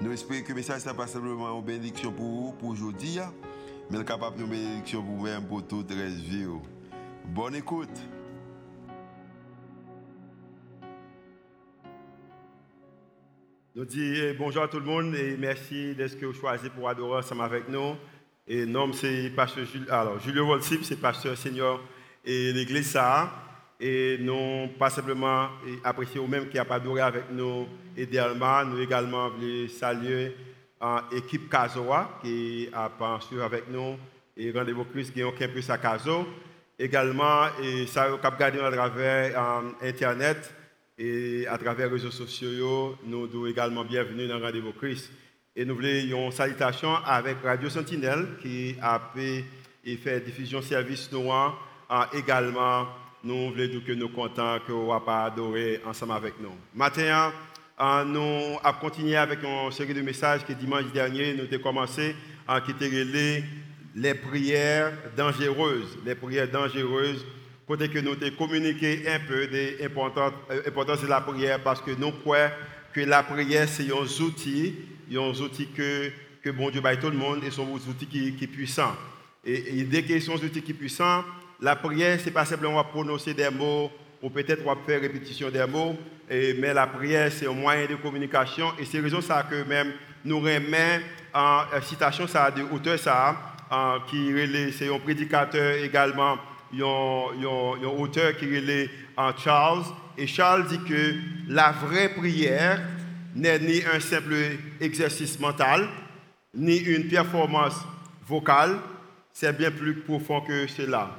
Nous espérons que le message n'est pas simplement une bénédiction pour vous, pour aujourd'hui, hein, mais capable de bénédiction pour vous-même, pour toute la vie. Bonne écoute. Nous disons bonjour à tout le monde et merci d'être choisi pour adorer ensemble avec nous. Et nom c'est pasteur Julio, alors Volsip, c'est pasteur senior et l'église ça. Et nous pas simplement apprécier vous-même qui a adoré avec nous idéalement, nous également voulons saluer l'équipe Kazoa qui a pensé avec nous et rendez-vous Christ qui ont peu sa Kazo. Également, et ça a regardé à travers Internet et à travers les réseaux sociaux, nous devons également bienvenue dans Rendez-vous Christ. Et nous voulons une salutation avec Radio Sentinelle qui a fait, diffusion service noir. également, nous voulons que nous sommes que vous pas adoré ensemble avec nous. Maintenant, nous avons continué avec une série de messages que dimanche dernier, nous avons commencé à quitter les, prières dangereuses. Les prières dangereuses, côté que nous avons communiqué un peu de l'importance de la prière parce que nous croyons que la prière, c'est un outil il y a un outil que, que bon Dieu baille tout le monde et sont des outils qui, qui puissants. Et, dès qu'ils sont des outils qui sont puissants, la prière, ce n'est pas simplement prononcer des mots ou peut-être faire répétition des mots, mais la prière, c'est un moyen de communication. Et c'est raison ça que même nous remet en citation ça de auteur ça, qui c'est un prédicateur également, un auteur qui est Charles. Et Charles dit que la vraie prière, n'est ni un simple exercice mental, ni une performance vocale, c'est bien plus profond que cela.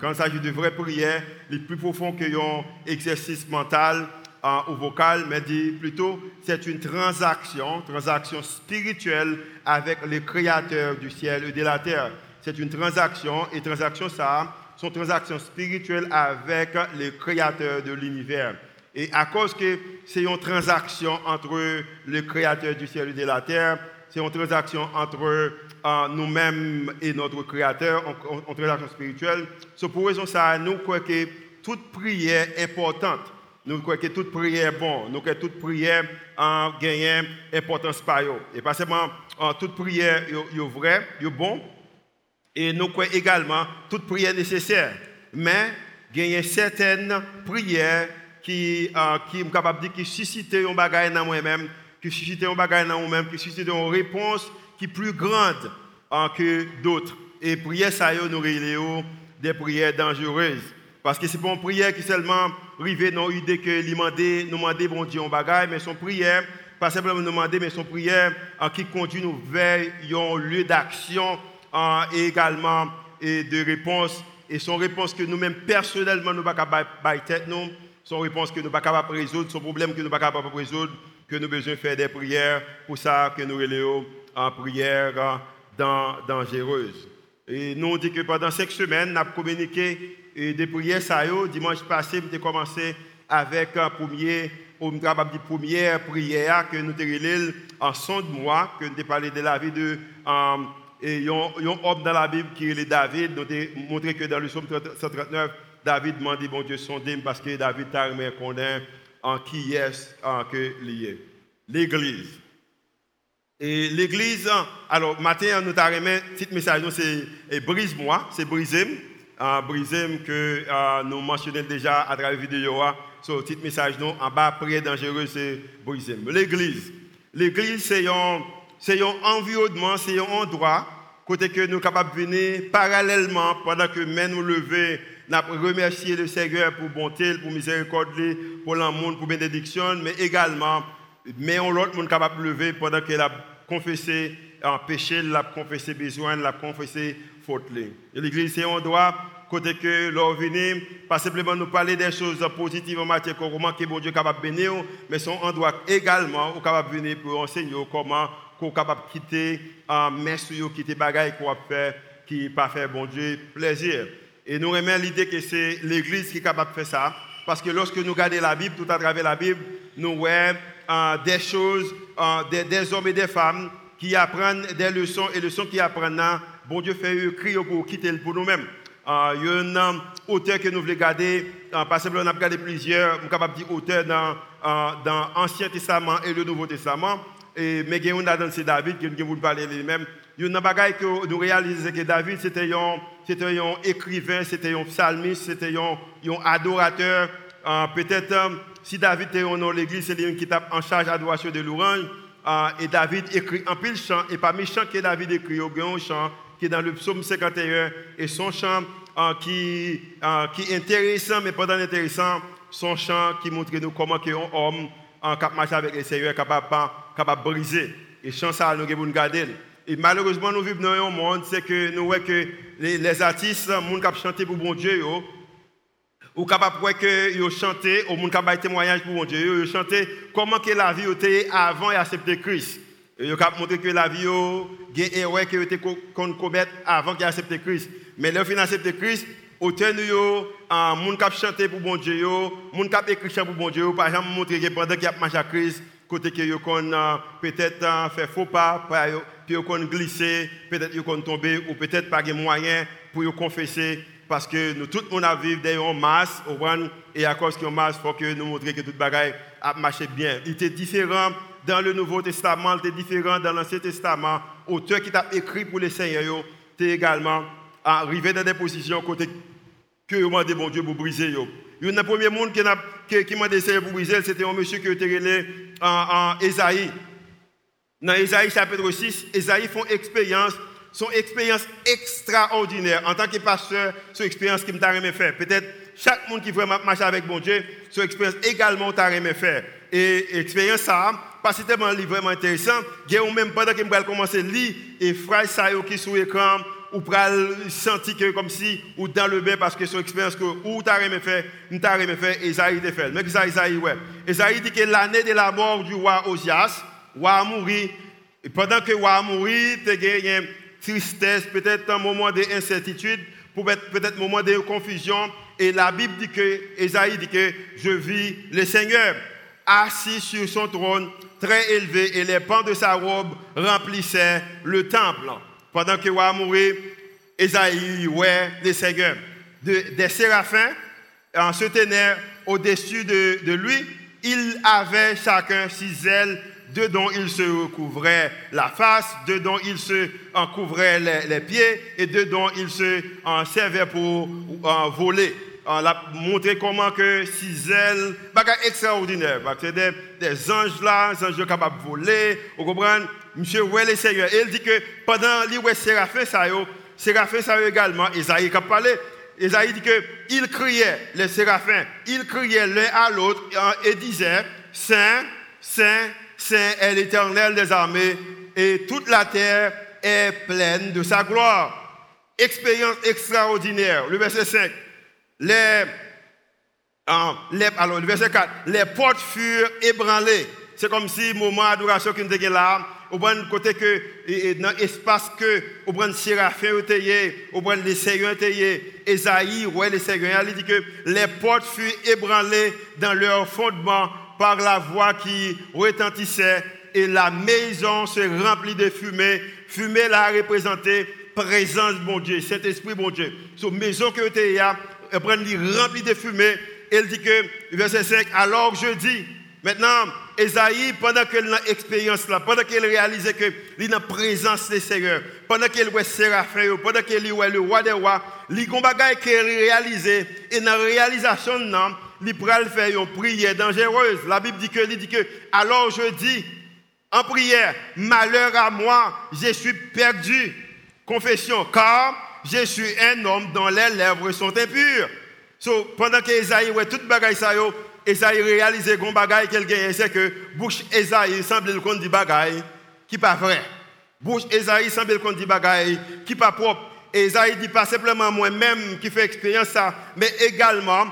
Quand il s'agit de vraies prières, c'est plus profond qu'un exercice mental euh, ou vocal, mais dit plutôt c'est une transaction, transaction spirituelle avec le Créateur du ciel et de la terre. C'est une transaction, et transaction ça, sont transactions spirituelles avec le Créateur de l'univers. Et à cause que c'est une transaction entre le Créateur du ciel et de la terre, c'est une transaction entre euh, nous-mêmes et notre Créateur, une transaction spirituelle. C'est pour raison ça, nous croyons que toute prière est importante. Nous croyons que toute prière est bonne. Nous croyons que toute prière a gagné importance par eux. Et pas seulement euh, toute prière est vraie, est bon. Et nous croyons également toute prière nécessaire. Mais il y a certaines prières qui, euh, qui capable de dire, qui suscite un bagage dans moi-même, qui suscite un bagage dans moi-même, qui suscite une réponse qui est plus grande euh, que d'autres. Et prière, ça y est, nous des prières dangereuses. Parce que ce n'est pas une prière qui seulement arrive dans l'idée que nous demander, bon Dieu, un bagage, mais son prière, pas simplement nous demander, mais son prière euh, qui conduit nous vers un lieu d'action euh, et également et de réponse. Et son réponse que nous-mêmes, personnellement, nous ne pouvons pas tête, nous, son réponse que nous ne sommes pas résoudre, son problème que nous ne sommes pas résoudre, que nous besoin faire des prières pour ça que nous relèvons en prière dangereuse. Et nous on dit que pendant cinq semaines, nous avons communiqué des prières. Dimanche passé, nous avons commencé avec un premier, une première prière que nous avons en son de mois, que nous avons parlé de la vie de. et il y a un homme dans la Bible qui est David. Nous avons montré que dans le psaume 139, David demande, bon Dieu, sondé parce que David t'a remis en qui est en que lié? L'église. Et l'église, alors, matin, nous avons remis, petit message, c'est brise-moi, c'est brise Uh, que uh, nous mentionnons déjà à travers la vidéo. So, petit message, nous, en bas, prière dangereux, c'est brise L'église. L'église, c'est un environnement, c'est un endroit, côté que nous sommes capables de venir parallèlement pendant que nous nous levons nous remercier le Seigneur pour bonté, pour miséricorde, pour l'amour, pour bénédiction, mais également, mais on l'autre monde capable de lever pendant qu'elle a confessé un péché, elle a confessé besoin, elle a confessé faute. L'église, c'est un droit, côté que l'on vient, pas simplement nous parler des choses positives en matière comment que bon Dieu est capable de bénir, mais son endroit également capable de venir pour enseigner comment qu'on capable de quitter en main sur quitter bagaille qu'on fait qui pas faire bon Dieu plaisir. Et nous remettons l'idée que c'est l'église qui est capable de faire ça parce que lorsque nous regardons la Bible, tout à travers la Bible, nous voyons euh, des choses, euh, des, hommes et des femmes qui apprennent des leçons et leçons qui apprennent. Bon Dieu fait écrire pour quitter pour nous-mêmes. Euh, il y a un auteur que nous voulons garder, par exemple, on a regardé plusieurs, on auteur dans, dans l'Ancien Testament et le Nouveau Testament. Et, mais il y a un c'est David, qui vous parler lui-même. Il y a un bagage que nous réalisons que David, c'était un c'était un écrivain, c'était un psalmiste, c'était un, adorateur. Euh, peut-être euh, si David était dans l'église, c'est lui qui est en charge d'adoration de l'orange. Euh, et David écrit un pile chant. Et parmi les chants que David écrit, il y a un chant qui est dans le psaume 51. Et son chant qui, qui est intéressant, mais pas intéressant, son chant qui montre nous comment un homme qui marche avec le Seigneur capable, capable de briser. Et chant ça, nous devons garder. Et malheureusement, nous vivons dans un monde, c'est que nous voyons que les, artistes, les gens qui chantent pour bon Dieu, ou capable que ils chantent, ou gens qui témoignage pour bon Dieu, ils chantent comment que la vie était avant et accepter Christ. Ils ont montré que la vie est erreur qui était commettre avant qu'il accepté Christ. Mais leur fin accepter Christ, autant yo monde qui chanté pour bon Dieu, monde qui écrit pour bon Dieu, par exemple montrer que pendant qu'il a marché à Christ, côté que yo peut-être fait faux pas, puis ils ont glissé, peut-être ils ont tombé, ou peut-être pas de moyens pour y confesser, parce que nous, tout le monde a vécu une masse, et à cause a masse, il faut que nous montrions que tout le bagaille a marché bien. Il était différent dans le Nouveau Testament, il était différent dans l'Ancien Testament. Auteur qui t'a écrit pour les seigneurs, était également arrivé dans des positions côté que vous demandez bon Dieu pour briser. Il y a premier monde qui m'a demandé pour briser, c'était un monsieur qui était en Esaïe. Dans Isaïe chapitre 6, Isaïe font expérience, son expérience extraordinaire. En tant que pasteur, son expérience qui m'a aimé faire. Peut-être chaque monde qui vraiment marcher avec bon Dieu, son expérience également t'a faire. Et expérience ça, pas tellement vraiment intéressant, a même pendant que je commencer à lire et frère ça qui sur l'écran ou pral sentir que comme si ou dans le bain parce que son expérience que ou t'a aimé faire, t'a aimé faire Isaïe te fait. Mais Isaïe ouais. Isaïe dit que l'année de la mort du roi Osias a mourir. Et pendant que a mourir, tu as tristesse, peut-être un moment d'incertitude, peut-être un moment de confusion. Et la Bible dit que, Esaïe dit que je vis le Seigneur assis sur son trône, très élevé, et les pans de sa robe remplissaient le temple. Pendant que a mourir, Esaïe ouais le Seigneur. des séraphins en se tenaient au-dessus de, de lui, ils avaient chacun six ailes de dont il se recouvrait la face, de dont il se en les, pieds et de dont il se en servait pour voler. On a montré comment que six ailes, extraordinaire. C'est des, des, anges là, des anges capables de voler. Vous comprenez? Monsieur ouais le Seigneur. Et il dit que pendant les ouais Séraphin, ça yo, Séraphin, ça également, Isaïe a parlé. Isaïe dit que il criait, les séraphins, ils criaient l'un à l'autre et disaient, Saint, Saint, c'est l'Éternel des armées, et toute la terre est pleine de sa gloire. Expérience extraordinaire. Le verset 5. Les, hein, les, alors, le verset 4. Les portes furent ébranlées. C'est comme si, moment d'adoration qui était là, au bon côté que, dans l'espace que, au bon Séraphin au bon les Seigneurs Esaïe, ouais, les Seigneurs, il dit que les portes furent ébranlées dans leur fondement par la voix qui retentissait et la maison se remplit de fumée. Fumée l'a représenté présence bon Dieu, cet esprit bon Dieu. Cette maison que tu là, remplie de fumée. Elle dit que, verset 5, alors je dis, maintenant, Esaïe, pendant qu'elle a expérience là, pendant qu'elle réalisait que il a présence des Seigneur, pendant qu'elle voit Séraphin, pendant qu'elle voit le roi des rois, y a qu'elle réalisait, et dans la réalisation, non, il pral faire une prière dangereuse. La Bible dit que, dit que, alors je dis, en prière, malheur à moi, je suis perdu. Confession, car je suis un homme dont les lèvres sont impures. So, pendant que Esaïe, ouais, toute bagaille ça Esaïe réalisait qu'on bagaille qu'elle gagne, c'est que bouche Esaïe semble qu'on dit bagaille qui pas vrai. Bouche Esaïe semble qu'on dit bagaille qui pas propre. Esaïe dit pas simplement moi-même qui fait expérience ça, mais également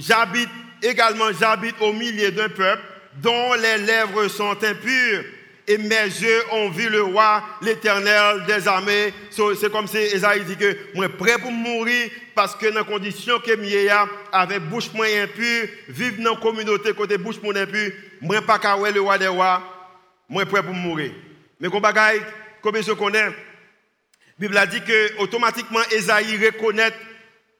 j'habite également j'habite au milieu d'un peuple dont les lèvres sont impures et mes yeux ont vu le roi, l'éternel des armées. c'est comme si Esaïe dit que moi prêt pour mourir parce que dans la condition que Mieya avec bouche moins impure, vivre dans la communauté côté bouche moins impure, moi pas le roi des rois, moi prêt pour mourir. Mais comme comme je connais, la Bible a dit que automatiquement Esaïe reconnaît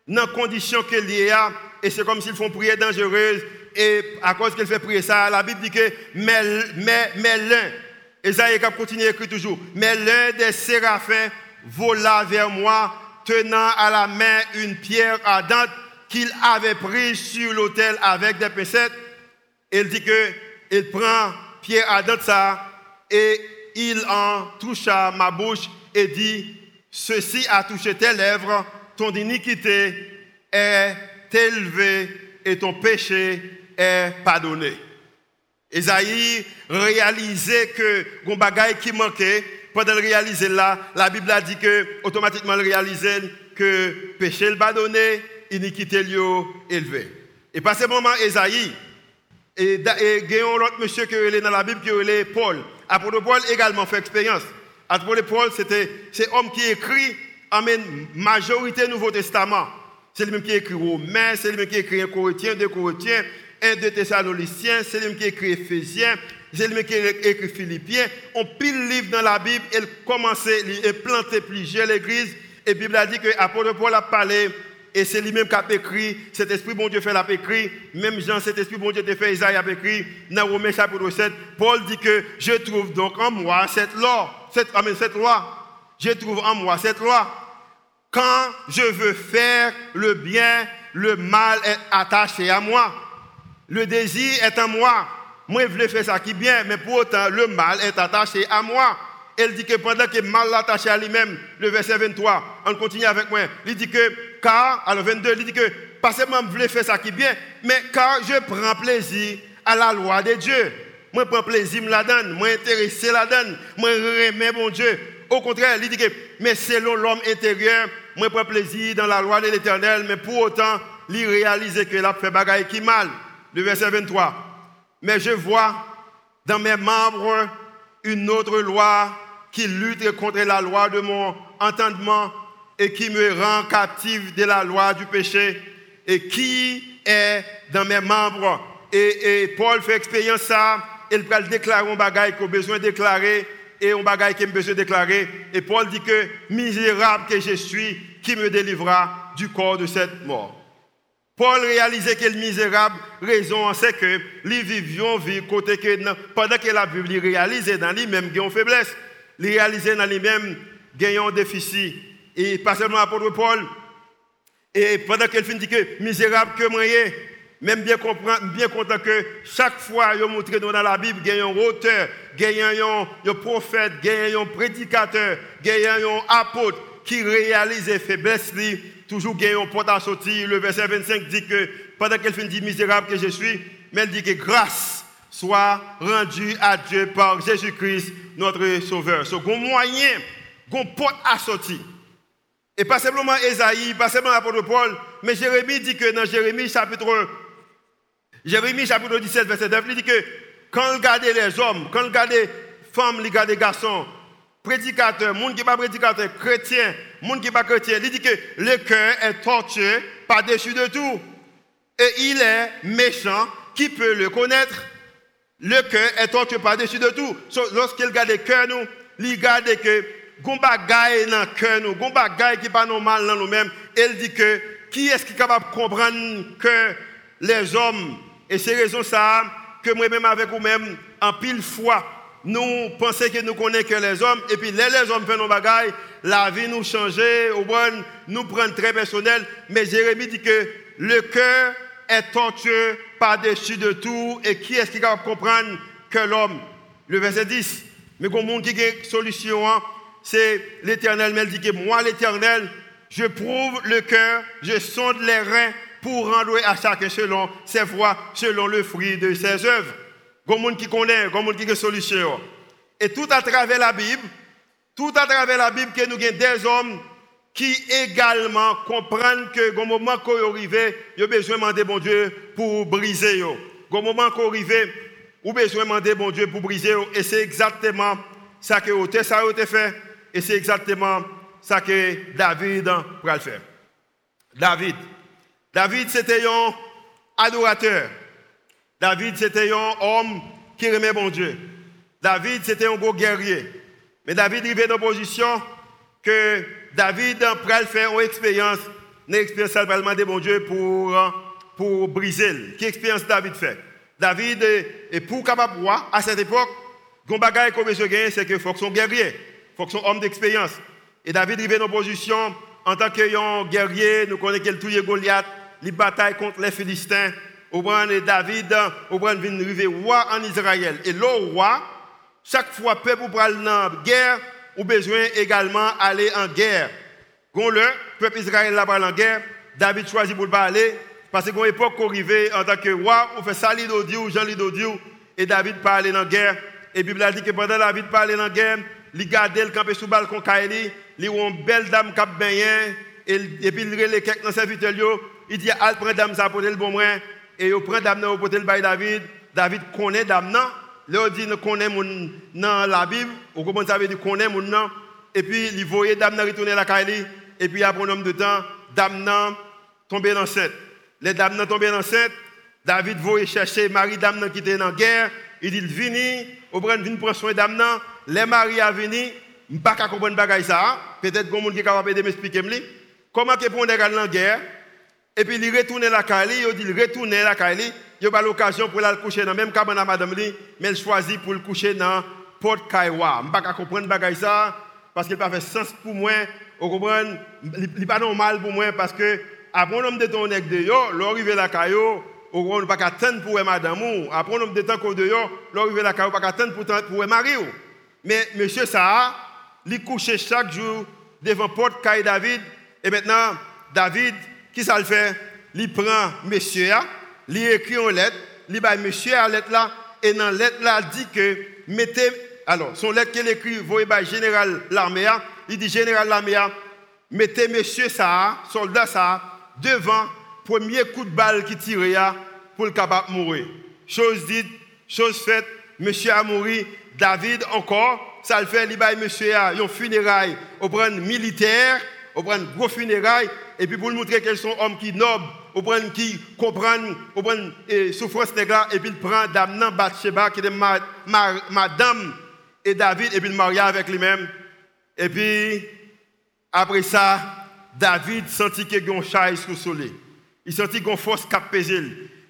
dans la condition qu'il y a, et c'est comme s'ils font prière dangereuse, et à cause qu'il fait prier ça, la Bible dit que mais, mais, mais l'un, Esaïe a continué à écrire toujours, mais l'un des séraphins vola vers moi, tenant à la main une pierre ardente qu'il avait prise sur l'autel avec des pincettes. Il dit que il prend pierre ardente ça et il en toucha ma bouche et dit, ceci a touché tes lèvres, ton iniquité est élevée et ton péché est pardonné. Esaïe réalisait que un bagaille qui manquait, pendant le réaliser là, la Bible a dit que automatiquement le réalisait que péché le pardonné, iniquité le élevé. Et par ce moment, Esaïe, et, il y a un autre monsieur qui est dans la Bible qui est Paul. Apôtre Paul également fait expérience. Apôtre Paul, c'était c'est homme qui écrit en majorité Nouveau Testament. C'est lui-même qui écrit Romains, c'est lui-même qui écrit un Corinthiens, deux Corinthiens, un de Thessaloniciens, c'est lui-même qui écrit Éphésiens, c'est lui-même qui écrit Philippiens. On pile livre dans la Bible, il commençait, il planté plusieurs églises. Et la Bible a dit que l'apôtre Paul a parlé et c'est lui-même qui a écrit, cet esprit bon Dieu fait l'a écrit, même Jean, cet esprit bon Dieu te fait, Isaïe a écrit, dans Romains chapitre 7, Paul dit que je trouve donc en moi cette loi, cette, cette loi, je trouve en moi cette loi. Quand je veux faire le bien, le mal est attaché à moi. Le désir est en moi. Moi, je veux faire ça qui est bien, mais pour autant, le mal est attaché à moi. Elle dit que pendant que mal attaché à lui-même, le verset 23, on continue avec moi. Il dit que, car, alors 22, il dit que, pas seulement je veux faire ça qui est bien, mais car je prends plaisir à la loi de Dieu. Moi, je prends plaisir, me la donne. Moi, intéressé la donne. Moi, remets mon Dieu. Au contraire, il dit que, mais selon l'homme intérieur, moi, prends plaisir dans la loi de l'éternel, mais pour autant, il réalise que a fait bagaille qui mal. Le verset 23. Mais je vois dans mes membres une autre loi qui lutte contre la loi de mon entendement et qui me rend captif de la loi du péché et qui est dans mes membres. Et, Paul fait expérience ça, il va déclarer un bagage qu'il a besoin de déclarer et un bagage qu'il a besoin déclarer. Et Paul dit que misérable que je suis, qui me délivrera du corps de cette mort. Paul réalisait que le misérable, raison c'est que les vivions vie côté que pendant que la Bible réalisait dans lui-même qu'il une faiblesse, il réalisait dans lui-même qu'il déficit. Et pas seulement l'apôtre Paul, et pendant qu'il finit que misérable que moi, même bien, bien content que chaque fois il montre dans la Bible, il y a un auteur, il y un prophète, il y un prédicateur, il un apôtre qui réalise les faiblesses, toujours il y a porte à sortir. Le verset 25 dit que pendant qu'elle finit dit misérable que je suis, mais elle dit que grâce soit rendue à Dieu par Jésus-Christ, notre Sauveur. C'est un moyen, un porte à sortir. Et pas simplement Esaïe, pas simplement l'apôtre Paul, mais Jérémie dit que dans Jérémie chapitre Jérémie chapitre 17, verset 9, il dit que quand on regarde les hommes, quand on regarde les femmes, on regarde les garçons, prédicateurs, monde qui pas prédicateur, chrétien, monde qui pas chrétien, il dit que le cœur est tortueux par-dessus de tout. Et il est méchant, qui peut le connaître? Le cœur est tortueux par-dessus de tout. Lorsqu'il regarde le cœur, nous, il regarde que gon bagaille dans le cœur nous, bagaille qui pas normal dans nous-mêmes. Il dit que qui est-ce qui est capable de comprendre que les hommes, et c'est raison ça, que moi-même avec vous-même, en pile fois, nous pensons que nous connaissons que les hommes, et puis les, les hommes font nos bagailles, la vie nous change, au bon, nous prend très personnel, mais Jérémie dit que le cœur est tortueux par-dessus de tout, et qui est-ce qui de comprendre que l'homme? Le verset 10, mais comme monde qui a une solution, hein, c'est l'éternel, mais elle dit que moi, l'éternel, je prouve le cœur, je sonde les reins pour rendre à chacun selon ses voies, selon le fruit de ses œuvres. Il monde qui connaît, il monde qui a une solution. Et tout à travers la Bible, tout à travers la Bible, que nous avons des hommes qui également comprennent que au moment qu'on arrive, il y a besoin de demander bon Dieu pour briser. Au moment qu'on arrive, ou besoin de bon Dieu pour briser. Et c'est exactement ça que ça a fait. Et c'est exactement ça que David va faire. David. David, c'était un adorateur. David, c'était un homme qui aimait bon Dieu. David, c'était un gros guerrier. Mais David arrivait dans position que David le faire une expérience, une expérience de bon Dieu pour, pour briser. Quelle expérience David fait? David, est pour capable à cette époque, ce bagaille qu'on c'est qu'il faut que son guerrier, il faut que son homme d'expérience. Et David arrivait dans position, en tant que guerrier, nous connaissons tout Goliath, les batailles contre les Philistins. Au et David, au vient arriver roi en Israël. Et le roi, chaque fois peuple pour aller en guerre, ou besoin également aller en guerre. Quand le peuple Israël là en guerre, David choisit pour pas aller parce qu'à une époque qu'on arrivait en tant que roi, on fait ça ou Jean Lidodiou et David pas en guerre. Et la Bible a dit que pendant David pas en guerre, il gardait le campé sous le balcon Kaili, il a une belle dame qui a et, puis il les quelques serviteurs il dit "Al prend dame ça pour le bon moyen et il prend dame pour le bail David. David connaît dame Là, dit nous connaissons dans la Bible, ou comment ça veut dire connaît mon nom. Et puis, il voyait Dame retourner la Kaili. Et puis, après un nombre de temps, Dame tombé enceinte. Les Dames tombé enceinte. David voyait chercher Marie Dame qui était dans la guerre. Il dit, vini, au brin, vini prendre soin Dame Les maris à venir. Je ne sais pas ça. Peut-être que quelqu'un qui est m'expliquer. Comment que pour dans la guerre, et puis il retourne la Kali, il dit retourne la Kali, il a l'occasion pour aller coucher dans le même cabane à madame mais il choisit pour le coucher dans Port Kaiwa. Je ne pas comprendre ça parce qu'il pas fait sens pour moi. Vous comprenez? Il pas normal pour moi parce que après un homme de temps de yo, l'arrivée la Kayo, on ne pas attendre pour madame ou. Après un homme de temps de yo, l'arrivée la Kayo pas attendre pour pour mari Mais monsieur ça, il couche chaque jour devant Port Kai David. Et maintenant David qui ça le fait? Il prend monsieur, il écrit une lettre, il bat monsieur à lettre là, et dans la lettre là, dit que mettez, alors, son lettre qu'il écrit, voyez le général l'armée, il dit général l'armée, mettez monsieur ça, soldat ça, devant premier coup de balle qui tire pour le capable mourir. Chose dite, chose faite, monsieur a mouru, David encore, ça le fait, il bat monsieur a, un funérailles au prendre militaire, au prendre gros funérailles, et puis pour montrer qu'ils sont hommes qui nobles, au prendre qui comprennent, au prendre et souffrance et puis il prend Damnan Bathsheba, qui est madame et David, et puis il marie avec lui-même. Et puis, après ça, David sentit qu'il y a un sur le soleil. Il sentit qu'il y a force qui a pesé.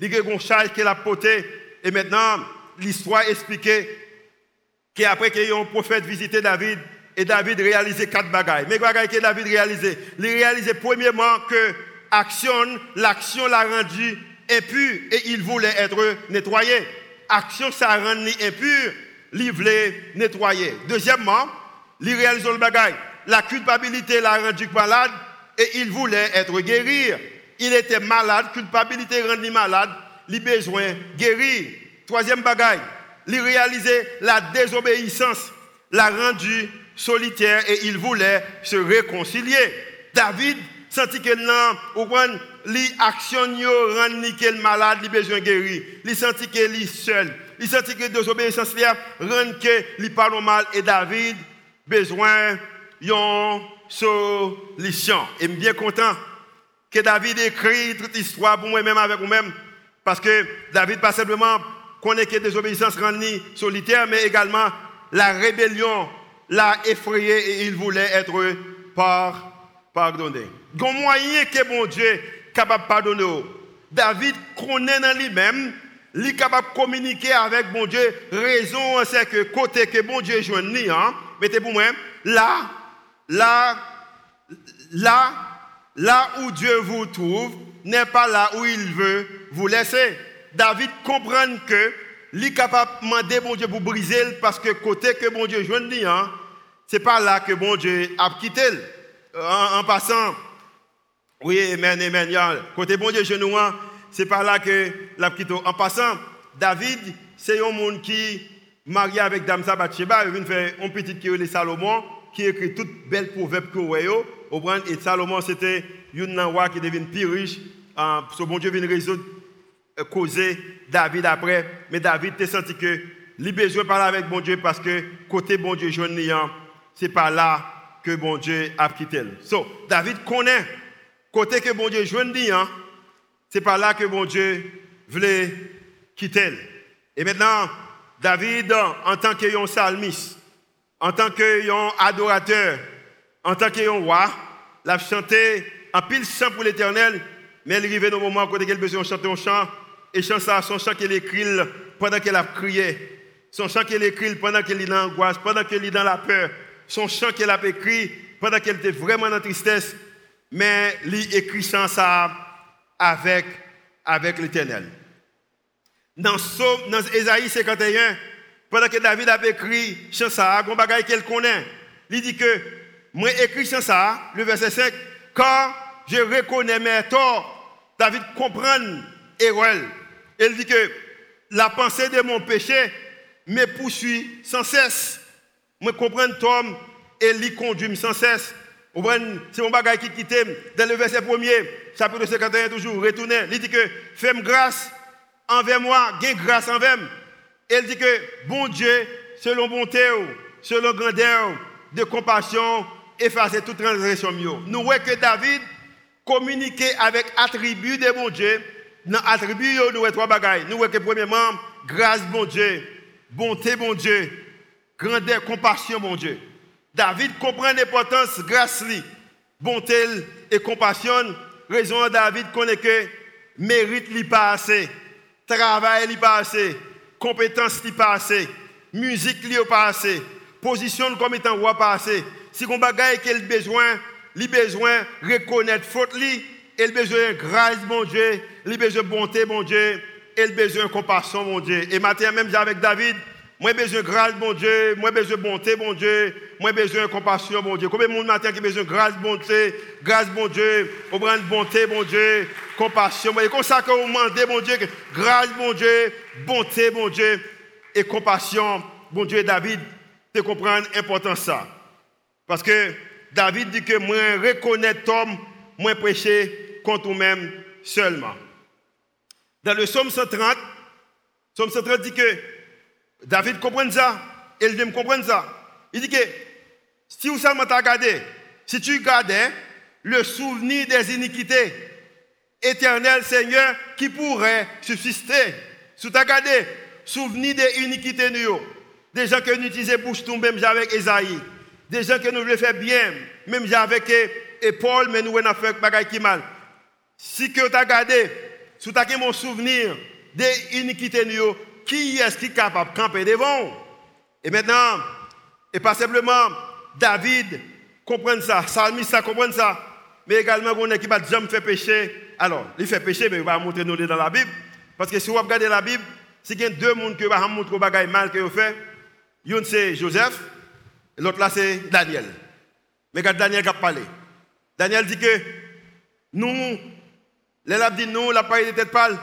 Il y a un chai qui a porté. Et maintenant, l'histoire expliquait qu'après qu'il y a un prophète visité David, et David réalisait quatre bagailles. Mais bagailles que David réalisait Il réalisait premièrement que action, l'action l'a rendu impur et il voulait être nettoyé. Action, ça rendu impur, il voulait nettoyer. Deuxièmement, il réalisait le bagaille. La culpabilité l'a rendu malade et il voulait être guéri. Il était malade, culpabilité rendu malade, il besoin de guérir. Troisième bagaille, il réalisait la désobéissance, l'a rendu solitaire et il voulait se réconcilier. David sentit que non, ou li action yo rend nickel malade, li besoin guéri. Il sentit que li seul. Il sentit que désobéissance là rend que li pas normal et David besoin yon solution. Et bien content que David écrit toute histoire pour moi-même avec vous-même parce que David pas simplement connaît que désobéissance rend solitaire mais également la rébellion l'a effrayé et il voulait être par, pardonné. Un moyen que mon Dieu capable de pardonner. David connaît dans lui-même, il est capable de communiquer avec mon Dieu. Raison, c'est que côté que mon Dieu joue, hein, mettez pour moi, là, là, là, là où Dieu vous trouve, n'est pas là où il veut vous laisser. David comprend que il est capable de demander mon Dieu pour briser parce que côté que mon Dieu joue, hein, c'est pas là que bon Dieu a quitté. En, passant, oui, amen, amen. Côté bon Dieu, genou, c'est pas là que l'a quitté. En passant, David, c'est un monde qui marié avec Dame Bathsheba, il vient faire un petit qui est Salomon, qui écrit toutes belles proverbes que vous Et Salomon, c'était un roi qui devient plus riche. Euh, ce bon Dieu vient résoudre causer David après. Mais David t'a senti que il besoin de parler avec bon Dieu parce que côté bon Dieu, je c'est pas là que bon Dieu a quitté. So, David connaît côté que bon Dieu joint ce c'est pas là que bon Dieu voulait quitter. Et maintenant, David, en tant que psalmiste, en tant que adorateur, en tant que roi, l'a chanté en pile chant pour l'éternel, mais il arrivait au moment où il a besoin de chanter un chant, et chant ça, son chant qu'il écrit pendant qu'elle a crié, son chant qu'il écrit pendant qu'elle est dans l'angoisse, pendant qu'elle est dans la peur, son chant qu'elle a écrit pendant qu'elle était vraiment dans la tristesse, mais il écrit chant ça avec, l'éternel. Dans, dans Ésaïe 51, pendant que David a écrit chant ça, y a qu'elle connaît. Il dit que, moi écrit chant ça, le verset 5, quand je reconnais mes torts, David comprend erreur. Il dit que la pensée de mon péché me poursuit sans cesse. Je comprends Tom et lui conduit sans cesse. C'est mon bagage qui quitte. Dans le verset 1er, chapitre 51, toujours, retourner. Il dit que fais grâce envers moi, gain grâce envers moi. Il dit que bon Dieu, selon bonté, selon grandeur, de compassion, effacer toute transgression. Nous voyons que David communiquait avec attribut de bon Dieu. Dans attribut, nous voyons trois bagages. Nous voyons que premièrement, grâce bon Dieu, bonté bon Dieu, grandeur, compassion bon Dieu. David comprend l'importance grâce lui, bonté et compassion. Raison David connaît que mérite lui pas assez, travail lui pas assez, compétence lui pas assez, musique lui pas assez, position comme étant roi pas assez. Si on bagaille besoin, il besoin reconnaître faute lui, il besoin grâce mon Dieu, il besoin bonté mon Dieu, il besoin compassion mon Dieu. Et maintenant même avec David, moi besoin grâce mon Dieu, moi besoin bonté mon Dieu, moi besoin compassion mon Dieu. Combien de monde matin qui besoin grâce bonté, grâce mon Dieu, au de bonté mon Dieu, compassion. Et comme ça que vous demandez mon Dieu, grâce mon Dieu, bonté mon Dieu et compassion, mon Dieu David, tu comprends l'importance ça. Parce que David dit que moi reconnaître homme, moi prêcher contre nous-mêmes seulement. Dans le psaume 130, psaume 130 dit que David comprend ça, il ça. Il dit que si vous seulement regardé, si tu gardais le souvenir des iniquités, éternel Seigneur, qui pourrait subsister. Si tu as gardé souvenir des iniquités, des gens que nous utilisons bouche tout même avec Esaïe, des gens que nous voulons faire bien, même avec Paul, mais nous avons fait des qui mal. Si tu as gardé, si tu as mon souvenir des iniquités, qui est-ce qui est capable de camper devant Et maintenant, et pas simplement David comprend ça, Salmiste ça comprend ça, mais également on est qui va jamais faire pécher. Alors, il fait pécher, mais il va montrer nous dans la Bible. Parce que si vous regardez la Bible, c'est qu'il y a deux personnes qui vont montrer des mal que vous fait. L'un c'est Joseph, l'autre là c'est Daniel. Mais quand Daniel a parlé, Daniel dit que nous, les dit nous, la de tête pâle,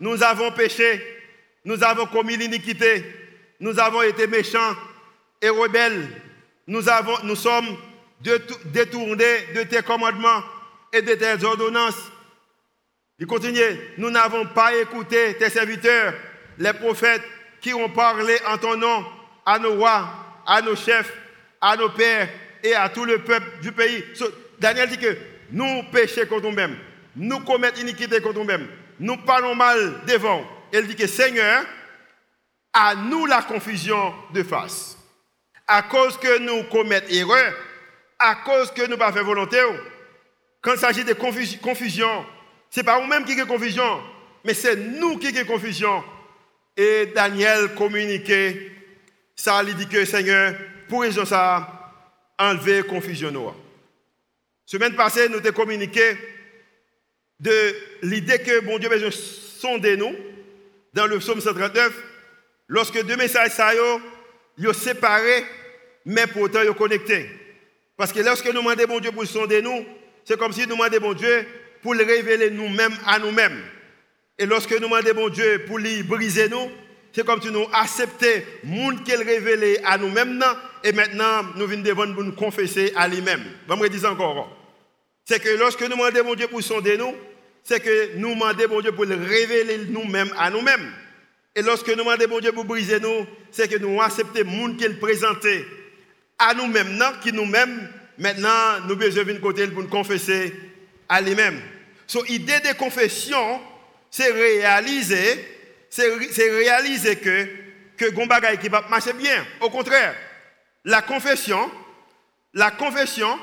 nous avons péché, nous avons commis l'iniquité, nous avons été méchants et rebelles, nous, sommes détournés de tes commandements et de tes ordonnances. Il continue, nous n'avons pas écouté tes serviteurs, les prophètes qui ont parlé en ton nom à nos rois, à nos chefs, à nos pères et à tout le peuple du pays. Daniel dit que nous péchons contre nous-mêmes, nous commettons iniquité contre nous-mêmes, nous parlons mal devant. Il dit que Seigneur, à nous la confusion de face. À cause que nous commettons erreur, à cause que nous pas fait volonté, quand il s'agit de confusion, ce n'est pas nous-mêmes qui avons confusion, mais c'est nous qui avons confusion. Et Daniel communiquait, ça lui dit que Seigneur, pour raison ça, enlever confusion. Semaine passée, nous avons communiqué de l'idée que bon Dieu besoin sonder nous dans le psaume 139, lorsque deux messages sont séparés, mais pourtant ils connectés. Parce que lorsque nous demandons bon Dieu pour sonder nous, c'est comme si nous demandons bon Dieu pour le révéler nous-mêmes à nous-mêmes. Et lorsque nous demandons bon Dieu pour lui briser nous, c'est comme si nous acceptons le monde qu'il révélé à nous-mêmes et maintenant nous venons devant pour nous confesser à lui-même. Je me dire encore. C'est que lorsque nous demandons bon Dieu pour sonder nous, c'est que nous demandons bon Dieu pour le révéler nous-mêmes à nous-mêmes. Et lorsque nous demandons bon Dieu pour briser nous, c'est que nous acceptons le monde qu'il présentait à nous-mêmes, qui nous-mêmes, maintenant, nous besoin de côté pour nous confesser à lui-même. So, l'idée de confession, c'est réaliser, c'est réaliser que, que Gombaga qui va marcher bien. Au contraire, la confession, la confession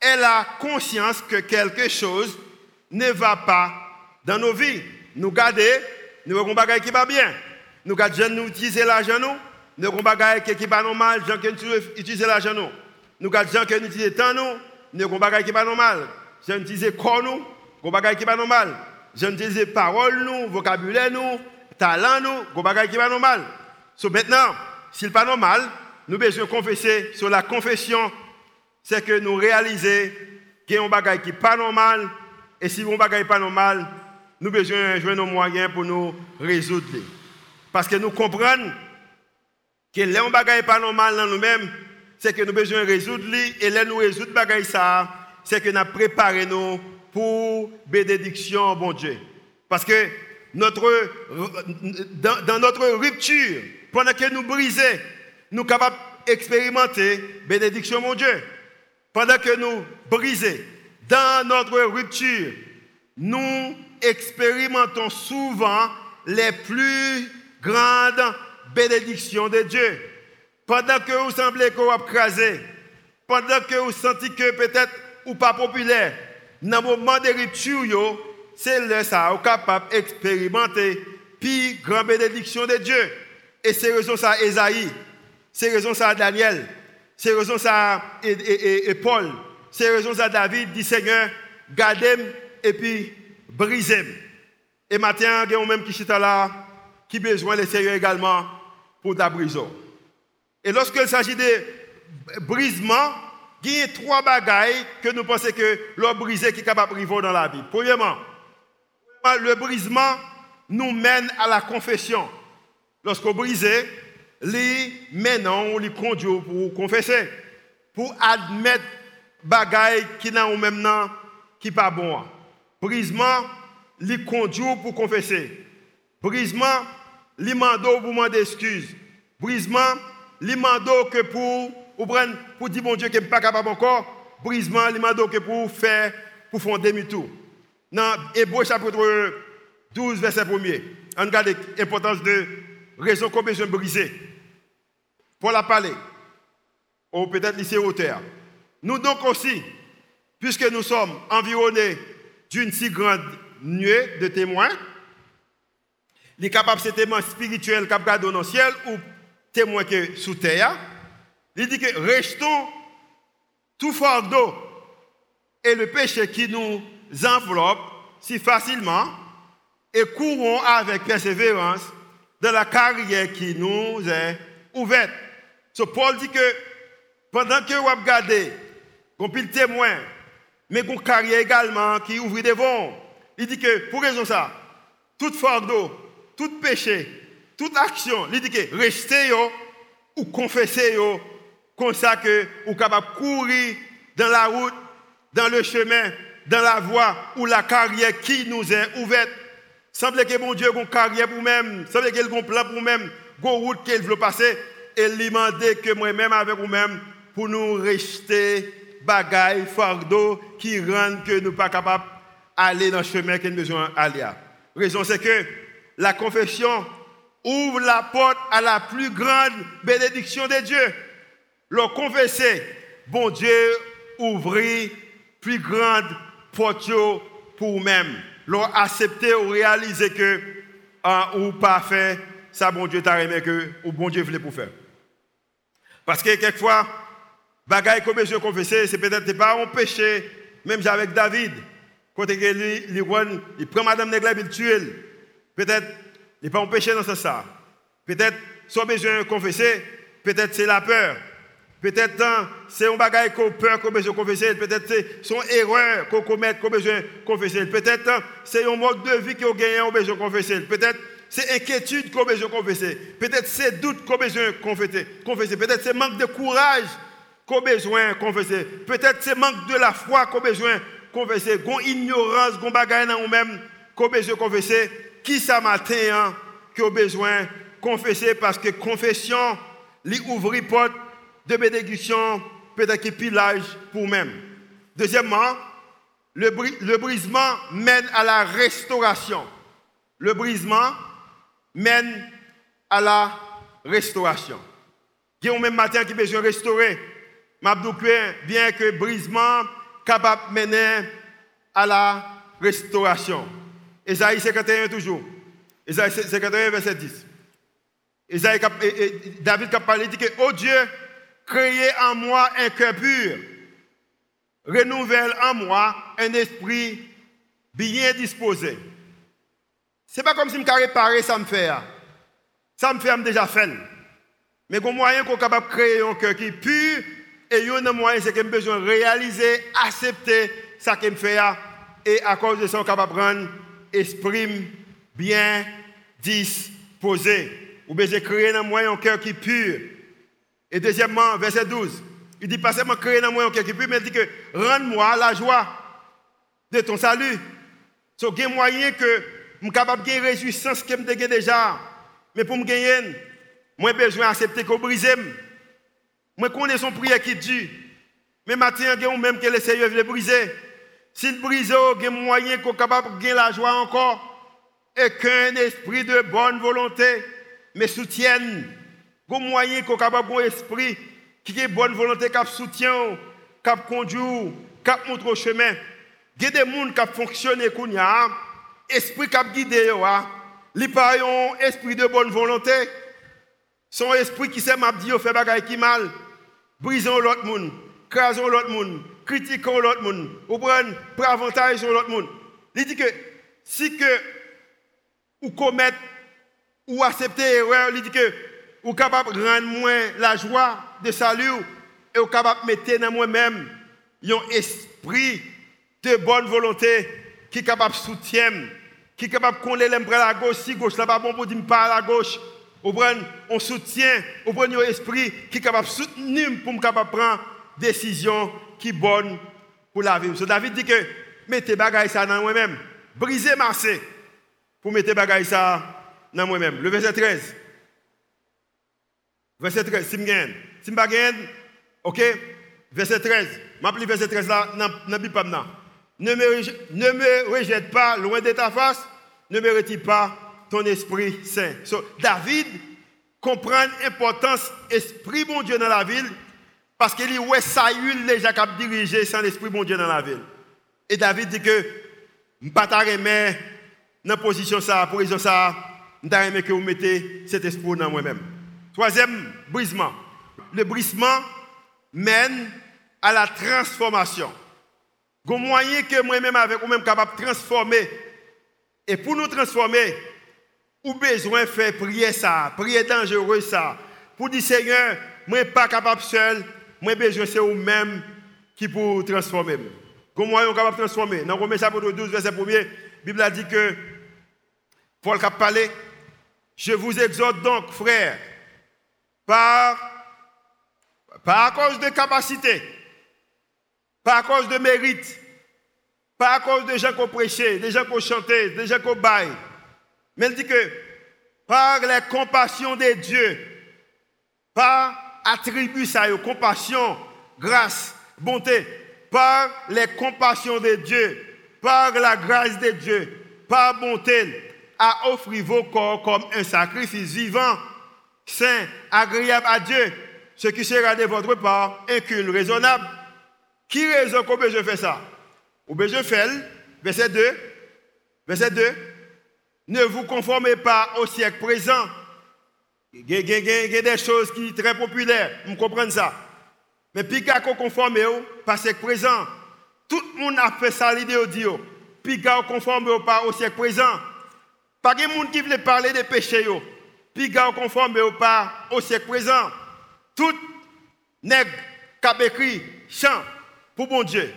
est la conscience que quelque chose ne va pas dans nos vies. Nous garder, nous avons des qui va bien. Nous gardons nous utiliser l'argent nous, nous avons des qui pas normal, gens qui utiliser l'argent nous. Nous gardons gens qui utilisent temps nous, nous avons des qui pas normal. Gens utiliser corps nous, nous avons des qui pas normal. Gens utiliser parole nous, vocabulaire nous, talent nous, nous avons des qui pas normal. So maintenant, s'il n'est pas normal, nous devons confesser sur la confession, c'est que nous réalisons qu'il y a un bagage qui n'est pas normal, et si bagage n'est pas normal, nous devons jouer nos moyens pour nous résoudre. Parce que nous comprenons que les bagage n'est pas normal dans nous-mêmes, c'est que nous devons résoudre et là nous résoudre bagage ça, c'est que nous préparé nous pour bénédiction bon Dieu. Parce que dans notre rupture, pendant que nous brisons, nous sommes capables d'expérimenter bénédiction, mon Dieu. Pendant que nous brisons, dans notre rupture, nous expérimentons souvent les plus grandes bénédictions de Dieu. Pendant que vous semblez que vous crasé, pendant que vous sentez que peut-être ou pas populaire, dans le moment de rupture, c'est là ça, vous capable d'expérimenter plus grande bénédiction de Dieu. Et c'est raison ça, Esaïe. C'est raison ça, Daniel. C'est raison ça, et, Paul. C'est raison ça, David dit Seigneur, gardez et puis brisez Et maintenant, il y a même qui est là, qui besoin le Seigneur également pour ta prison. Et lorsqu'il s'agit de brisement, il y a trois bagailles que nous pensons que le brisé qui est capable de dans la vie. Premièrement, le brisement nous mène à la confession. Lorsqu'on brise, les maintenant on les conduit pour confesser, pour admettre bagaille qui n'a même nom qui pas bon. Brisement, les conduit pour confesser. Brisement, les mando pour demander excuse. Brisement, les mando que pour ou prendre pour dire bon Dieu que pas capable encore. Brisement, les mando que pour faire pour faire demi-tour. Dans Hébreu chapitre 12 verset 1er. On regarde l'importance de raison qu'on besoin briser. Pour la parler. Ou peut-être lycée hauteur. Nous donc aussi, puisque nous sommes environnés d'une si grande nuée de témoins, les capables de témoins spirituels qui dans le ciel ou témoins que sous terre, il dit que restons tout fardeau et le péché qui nous enveloppe si facilement et courons avec persévérance dans la carrière qui nous est ouverte. So Paul dit que pendant que vous regardez, qu'on le témoin, mais qu'on carrière également qui ouvre devant, il dit que pour raison ça, toute fardeau, tout péché, toute action, il dit que restez ou confessez comme ça que vous capable courir dans la route, dans le chemin, dans la voie ou la carrière qui nous est ouverte. Semble que mon Dieu a une carrière pour même, semble qu'il a un plan pour même, une route qu'il veut passer, et lui demander que moi-même avec vous-même, pour nous rester bagaille, fardeau, qui rendent que nous pas capables d'aller dans le chemin que nous besoin d'aller. Raison c'est que la confession ouvre la porte à la plus grande bénédiction de Dieu. Le confesser, bon Dieu ouvrit plus grande porte pour vous-même l'ont accepté ou réalisé que ou pas fait ça bon Dieu t'a aimé que ou bon Dieu voulait pour faire. Parce que quelquefois bagaille comme je confessé, c'est peut-être pas un péché même avec David quand il, il, il prend madame Négla il tue peut-être il pas un péché dans ce ça. Peut-être son besoin confesser, peut-être c'est la peur. Peut-être hein, c'est un bagage qu'on peur qu'on besoin confesser. Peut-être c'est son erreur qu'on commet qu'on confesser. Peut-être hein, c'est un mode de vie qu'on gagne qu'on besoin confesser. Peut-être c'est inquiétude qu'on besoin confesser. Peut-être c'est doute qu'on besoin confesser. Peut-être c'est manque de courage qu'on besoin confesser. Peut-être c'est manque de la foi qu'on besoin confesser, gon ignorance, gon bagaille dans nous-mêmes, qu'on besoin confesser, qui ça matin hein, que besoin confesser parce que confession lui ouvre porte de bénédiction, peut-être pillage pour même. Deuxièmement, le, brisement mène à la restauration. Le brisement mène à la restauration. Il y a même matin qui besoin de restaurer. bien que brisement capable de mener à la restauration. Esaïe 51 toujours. Esaïe 51 verset 10. Esaïe, David a parlé, dit que, oh Dieu, créez en moi un cœur pur, renouvelle en moi un esprit bien disposé. Ce n'est pas comme si je réparé ça me fait. Ça me fait déjà fait. Mais il moyen qu'on capable créer un cœur qui est pur, et il y a un moyen c'est que j'ai besoin de réaliser, accepter ça qu'il me fait. Et à cause de ça, on est capable de prendre esprit bien disposé. Ou besoin créer dans moi un cœur qui est pur. Et deuxièmement, verset 12, il dit pas seulement créer dans moi un cœur qui est pur, mais il dit que rends-moi la joie de ton salut. So, il moyen que je suis capable de gagner réjouissance que je déjà. Mais pour me gagner, moi besoin d'accepter qu'on brise. Moi connais son prière qui dit. Mais maintenant, il y a même que le Seigneur veut briser. S'il brise, il y a moyen qu'on capable de gagner la joie encore. Et qu'un esprit de bonne volonté me soutienne. Il y a moyen qu'on capable de esprit qui a bonne volonté, qui soutient, qui conduit, qui montre au chemin. Il y a des gens qui fonctionnent, esprit qui a guidé, il pas un esprit de bonne volonté. Son esprit qui sait m'a dit fait bagaille qui mal. Brisons l'autre monde, crasons l'autre monde, critiquons l'autre monde, ou prenons avantage sur l'autre monde. Il dit que si que ou commettre ou accepter l'erreur, il dit que ou capable de rendre moins la joie de salut et ou capable de mettre dans moi-même un esprit de bonne volonté qui est capable de soutien qui est capable de connaître à la gauche, si gauche là pas bon pour dire pas à la gauche. On soutient, on prend un esprit qui est capable de soutenir pour me prendre décision qui est bonne pour la vie. So David dit que mettez bagaille ça dans moi-même. Brisez marcher pour mettre bagaille ça dans moi-même. Le verset 13. Verset 13, si je ok, verset 13. Je verset 13 là. Ne me, ne me rejette pas loin de ta face, ne me retire pas ton Esprit Saint. David comprend l'importance de l'Esprit bon Dieu dans la ville parce qu'il dit ouais Saül déjà cap diriger sans l'Esprit bon Dieu dans la ville. Et David dit que je pas dans la position ça pour raison ça, je que vous mettez cet esprit dans moi-même. Troisième brisement. Le brisement mène à la transformation. Il moyen que moi-même avec vous-même capable de transformer. Et pour nous transformer, ou besoin de faire prier ça, prier dangereux ça. Pour dire Seigneur, moi pas capable seul, moi besoin c'est vous-même qui pour transformer. Comment moyen capable de transformer Dans Romains chapitre 12 verset 1 la Bible a dit que Paul a parlé je vous exhorte donc frères par par cause de capacité pas à cause de mérite, pas à cause des gens qui ont prêché, des gens qui ont chanté, des gens qui ont baillé. Mais il dit que par la compassion de Dieu, par attribut ça, compassion, grâce, bonté, par les compassions de Dieu, par la grâce de Dieu, par bonté, à offrir vos corps comme un sacrifice vivant, saint, agréable à Dieu, ce qui sera de votre part un culte raisonnable. Qui raison qu'on je fais ça? Ou je fais, verset 2, verset 2, ne vous conformez pas au siècle présent. Il y a des choses qui sont très populaires, vous comprenez ça? Mais puis qu'on conforme au siècle présent. Tout le monde a fait ça l'idée dit. Puis qu'on conforme pas au siècle présent. Pas de monde qui veut parler des péchés. Qu'on conforme pas au siècle présent. Tout nègre qui écrit chant pour bon Dieu.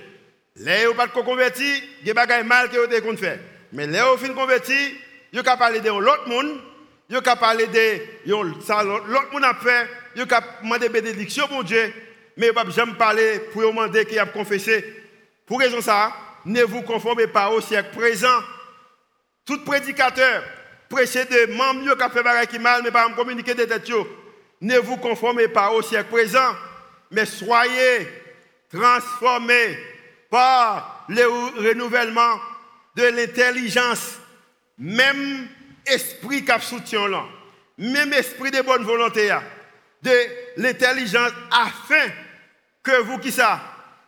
Les gens pas converti, des mal que vous avez fait. Mais les gens fin converti, ils ont parlé de l'autre monde, ils ont parlé de l'autre monde a fait, ils ont demandé bénédiction bon Dieu, mais n'ont jamais parlé pour demander qu'il a. Pour raison ça, ne vous conformez pas au siècle présent. Tout prédicateur, prêchez de membres qui ont fait des qui mal, mais pas me communiquer têtes. Ne vous conformez pas au siècle présent, mais soyez transformés par le renouvellement de l'intelligence. Même esprit qui soutient là, même esprit de bonne volonté, de l'intelligence, afin que vous qui ça,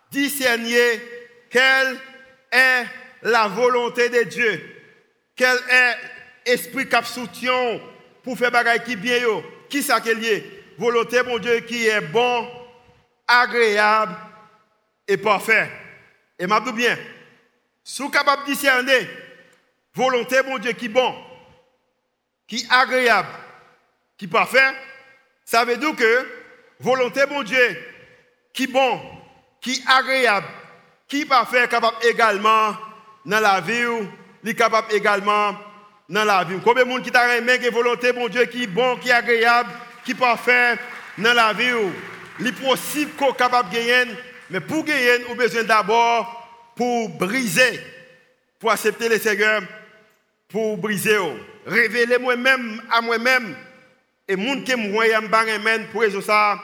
discerniez quelle est la volonté de Dieu, quel est l'esprit qui soutient pour faire des qui bien qui ça qui est volonté mon Dieu qui est bon, agréable et parfait. Et m'a bien, si vous capable de discerner volonté mon Dieu qui bon, qui agréable, qui parfait, ça veut dire que volonté mon Dieu qui bon, qui agréable, qui parfait, capable également dans la vie, est capable également dans la vie. Combien de monde qui t'a aimé que volonté mon Dieu qui bon, qui agréable, qui parfait dans la vie. Il est possible qu'on capable de gagner, mais pour gagner, on a besoin d'abord pour briser, pour accepter le Seigneur, pour briser. Révéler moi-même à moi-même et monde qui me en pour résoudre ça,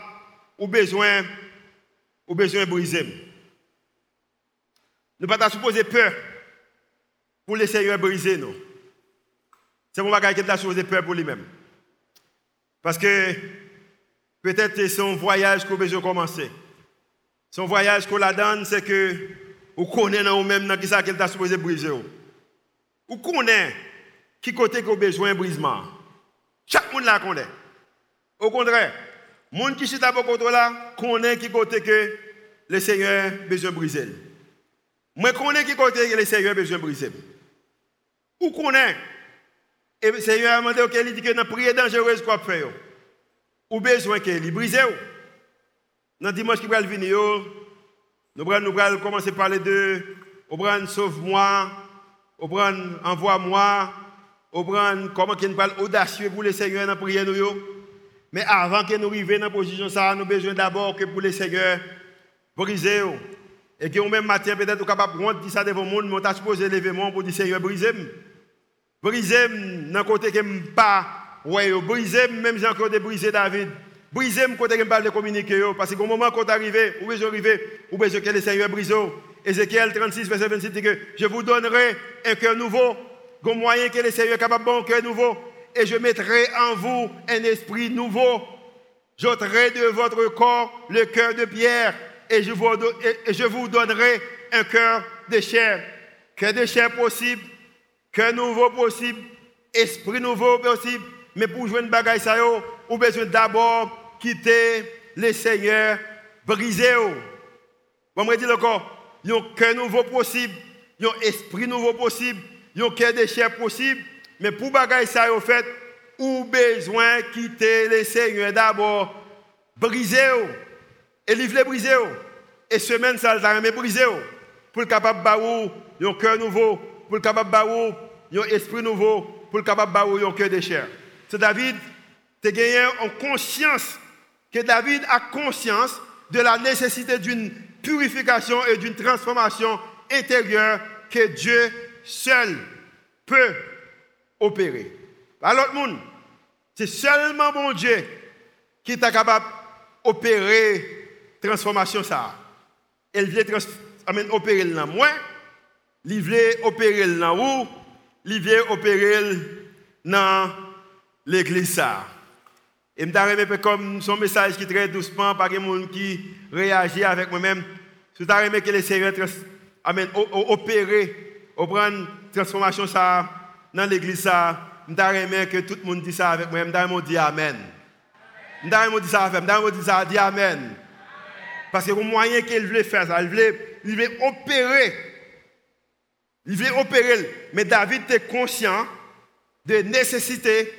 ou besoin ou besoin briser. Ne pas supposer peur pour le Seigneur briser nous. C'est mon bagage qui supposé peur pour lui-même. Parce que peut-être c'est son voyage qu'on besoin commencer. Son voyage qu'on la donne, c'est que vous connaissez nous-même dans qui ça qu'il t'a supposé briser. Vous connaissez qui côté qu'on besoin de brisement. Chaque monde la connaît. Au contraire, monde qui est d'abord contre là, connaît qui côté que le Seigneur besoin de briser. Moi, connais qui côté que le Seigneur besoin de briser. Ou connaît et le Seigneur a demandé qu'il dit que dans prière dangereuse qu'on fait, ou besoin qu'il brise. Dans dimanche qui va venir, nous allons commencer à parler de sauve-moi, envoie-moi, comment qu'il parle audacieux pour le Seigneur dans la prière. Mais avant que nous arrivions dans la position, ça, nous avons besoin d'abord que pour le Seigneur briser. Et que même matin, peut-être, capable de dire ça devant le monde, mais on t'a supposé lever pour dire Seigneur, brisez Brisez dans côté que pas ouais, brisez même j'ai encore de briser David. Brisez côté que pas de communiquer parce que au moment quand arrivé, où est arrivé, où est que le Seigneur brise. Ézéchiel 36 verset 26 dit que je vous donnerai un cœur nouveau, un moyen que le Seigneur est capable de un cœur nouveau et je mettrai en vous un esprit nouveau. J'ôterai de votre corps le cœur de pierre et je vous, je donnerai un cœur de chair. Cœur de chair possible Cœur nouveau possible, esprit nouveau possible, mais pour jouer une bagaille ça ou besoin d'abord quitter le Seigneur brisé. Bon, me dire encore, un cœur nouveau possible, un esprit nouveau possible, un cœur de chair possible, mais pour bagaille ça yo fait, ou besoin quitter le Seigneur d'abord brisé et livrer brisé et semaine ça le brisé pour le capable de un cœur nouveau pour le capable de un esprit nouveau, pour le capable de un cœur de. C'est David, tu gagné en conscience, que David a conscience de la nécessité d'une purification et d'une transformation intérieure que Dieu seul peut opérer. À l'autre monde, c'est seulement mon Dieu qui est capable d'opérer transformation ça. Elle vient opérer dans moi, il veut opérer dans où Il veut opérer dans l'église. Et je me comme son message qui très doucement, par des gens qui réagit avec moi-même. Je me que le Seigneur amen, opérer, prendre transformation ça dans l'église. Je me que tout le monde dit ça avec moi. Je me dit Amen. Je me dit ça avec moi. Dit ça, Amen. Parce que le moyen qu'il veut faire ça, il veut opérer il veut opérer, mais David était conscient de nécessité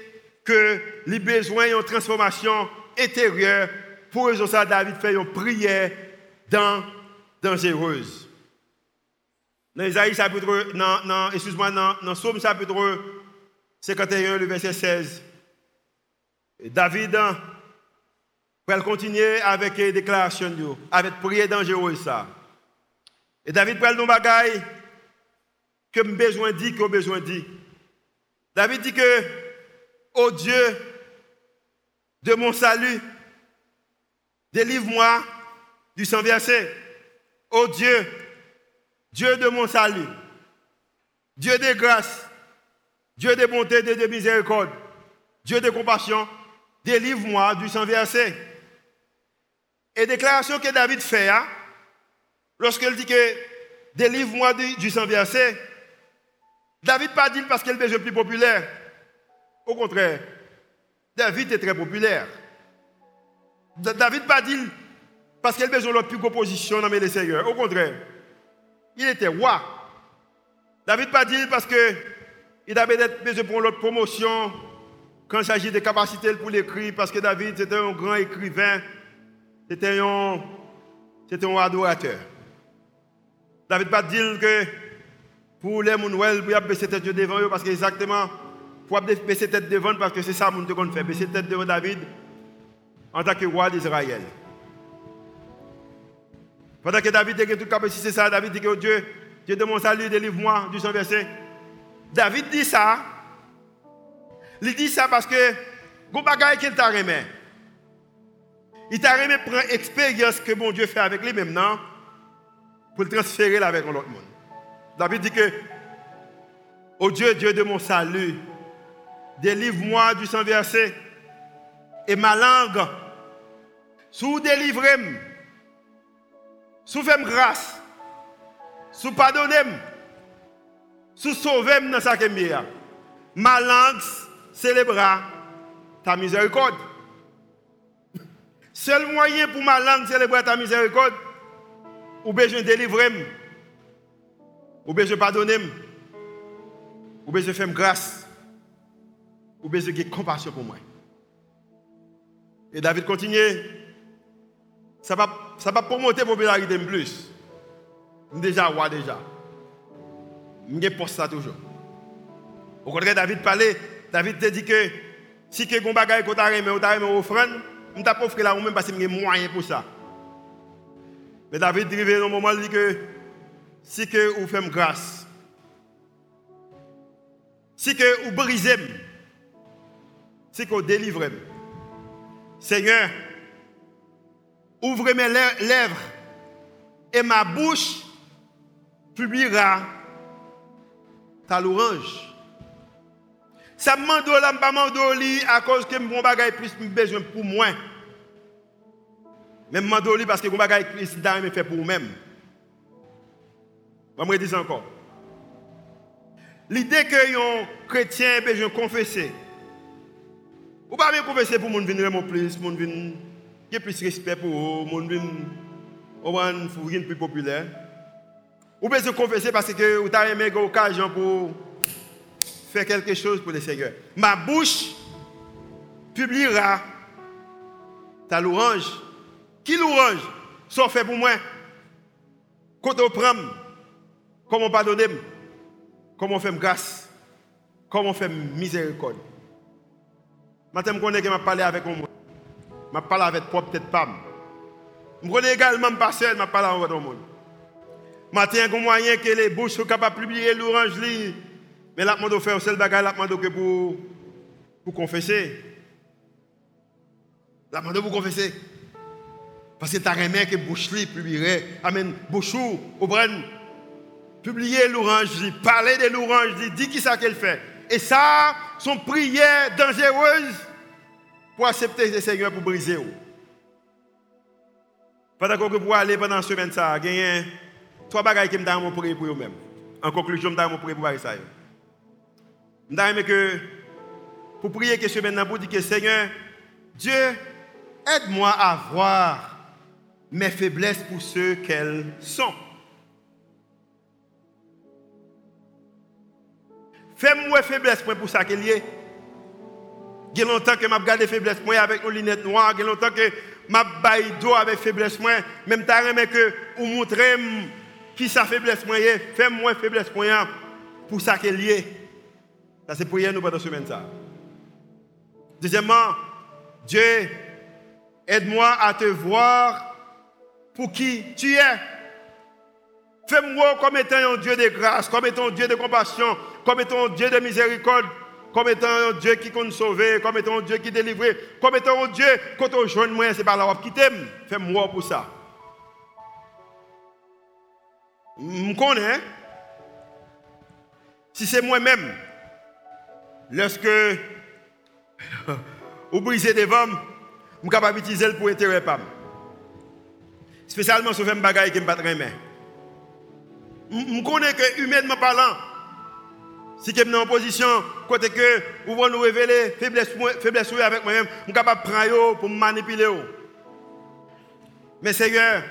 que les besoins d'une transformation intérieure pour résoudre ça. David fait une prière dans, dangereuse. Dans Isaïe chapitre, dans, excuse-moi, dans, dans Somme chapitre 51, le verset 16, David va continuer avec les déclarations, avec prière dangereuse. Et David prend nos bagailles que besoin dire, que besoin dire. David dit que, oh Dieu, de mon salut, délivre-moi du sang versé. Oh Dieu, Dieu de mon salut, Dieu de grâce, Dieu de bonté, Dieu de miséricorde, Dieu de compassion, délivre-moi du sang versé. Et déclaration que David fait, hein, lorsqu'il dit que délivre-moi du, sang versé, David pas dit parce qu'il est plus populaire. Au contraire, David est très populaire. David pas dit parce qu'il a besoin de plus de position dans les seigneurs. Au contraire, il était roi. David pas dit parce qu'il avait besoin pour l'autre promotion quand il s'agit de capacités pour l'écrit, parce que David c'était un grand écrivain, c'était un, un adorateur. David pas dit que pour les Mounouel, pour baisser tête devant eux, parce que exactement, pour baisser tête devant, parce que c'est ça que qu'on fait, baisser tête devant David en tant que roi d'Israël. Pendant que David dit que tout capacité, c'est ça, David dit que oh Dieu, Dieu de mon salut, délivre-moi du sang versé. David dit ça. Il dit ça parce que, bon bagaille qu'il t'a remis. Il t'a remis prendre expérience que mon Dieu fait avec lui maintenant pour le transférer avec l'autre monde. David dit que, oh Dieu, Dieu de mon salut, délivre-moi du sang versé et ma langue, sous délivrez-moi sous fais grâce, sous pardonnez sous sauvez dans sa kemia. Ma langue célébrera ta miséricorde. Seul moyen pour ma langue célébrer ta miséricorde, ou bien je délivrer, ou bien je pardonner, ou bien je fais grâce, ou bien je compassion pour moi. Et David continue ça va, ça va la popularité en plus. Déjà, roi déjà. Je poste ça toujours. Au contraire, David parlait, David dit que si tu as un bagage que tu as aimé, tu as aimé offrande, je offrir là même parce que j'ai moyen pour ça. Mais David un moment, il dit que si que vous grâce, si que vous brisez, si que vous délivrez, Seigneur, Ouvre mes lèvres et ma bouche publiera ta louange. Ça me demande là, pas à cause que mon bagage plus besoin pour moi. Mais mandoli parce que mon bagage plus me fait pour moi-même. Je dire encore. L'idée que un chrétien a besoin confesser. Ou pas bien confesser pour mon venir mon plus, il y a plus respect pour eux, mon monde plus populaire. Ou bien se confesser parce que vous avez aimé l'occasion pour faire quelque chose pour le Seigneur. Ma bouche publiera ta louange. Qui louange? Sont fait pour moi Quand on prend, comment pardonner, comment faire grâce, comment faire miséricorde? Maintenant, je connais que je parlé avec moi je parle avec propre tête femme. Je connais également pas seul, je parle avec monde. Matin, il y a moyen que les bouches soient capables de publier l'orange. Mais là, je faire seul bagage, je pour, pour confesser. Là, je pour confesser. Parce que tu as remis que bouche li publierait. Amen. Bouchou, au publier l'orange, parler de l'orange, dit qui ça qu'elle fait. Et ça, sont prières dangereuses pour accepter le Seigneur pour briser. Pendant que vous aller pendant la semaine, ça, a trois bagages qui me donnent pour vous-même. En conclusion, je me donne pour ça. Je me que pour prier que semaine, pour dire que Seigneur, Dieu, aide-moi à voir mes faiblesses pour ceux qu'elles sont. Fais-moi faiblesse pour ça qu'elle y est. Il y a longtemps que je gardé faiblesse avec nos lunettes noires. Il y a longtemps que je baille d'eau avec faiblesse. Même t'as aimé que vous montrez qui sa faiblesse est. Fais-moi faiblesse pour ça qu'elle y est. Ça c'est prier nous pendant la semaine ça. Deuxièmement, Dieu, aide-moi à te voir pour qui tu es. Fais-moi comme étant un Dieu de grâce, comme étant un Dieu de compassion, comme étant un Dieu de miséricorde, comme étant un Dieu qui compte sauver, comme étant un Dieu qui délivre, comme étant un Dieu quand on joint moi, c'est par là qui t'aime. Fais-moi pour ça. Je connais. Si c'est moi-même, lorsque vous brisez des femmes, je suis capable d'utiliser pour intérêt. Spécialement sur un bagage qui ne me pas Je connais que, humainement parlant, si je suis en position, côté que vous voulez nous révéler faiblesse, faiblesse avec moi-même, je suis capable de prendre pour me manipuler. Mais Seigneur,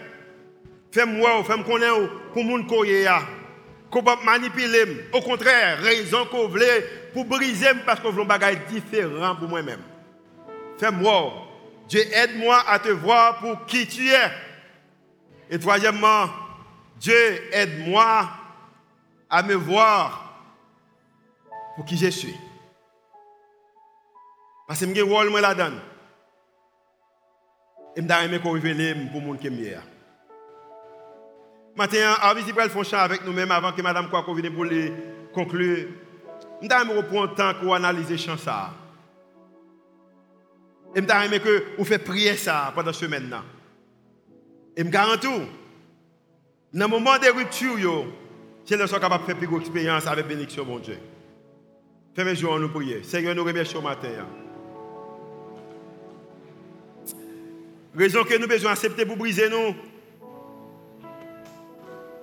fais-moi, fais-moi connaître pour mon courrier. Qu'on pas manipuler. Au contraire, raison qu'on voulait pour briser parce qu'on veut un bagage différent pour moi-même. Fais-moi. Dieu, aide-moi à te voir pour qui tu es. Et troisièmement, Dieu, aide-moi à me voir pour qui je suis. Parce que je suis là-dedans. Et je vais révéler pour le monde qui est chant avec nous-mêmes, avant que Mme Kouakou vienne pour les conclure, je vais reprendre le temps pour analyser le chant. Et je vais que vous faites prier ça pendant ce semaine. Et je garantis, dans le moment de rupture, c'est le sont capable de faire plus grande expérience avec bénédiction, mon Dieu. Fais-moi jour, nous prier. Seigneur, nous remercions matin. Raison que nous besoin d'accepter pour briser nous.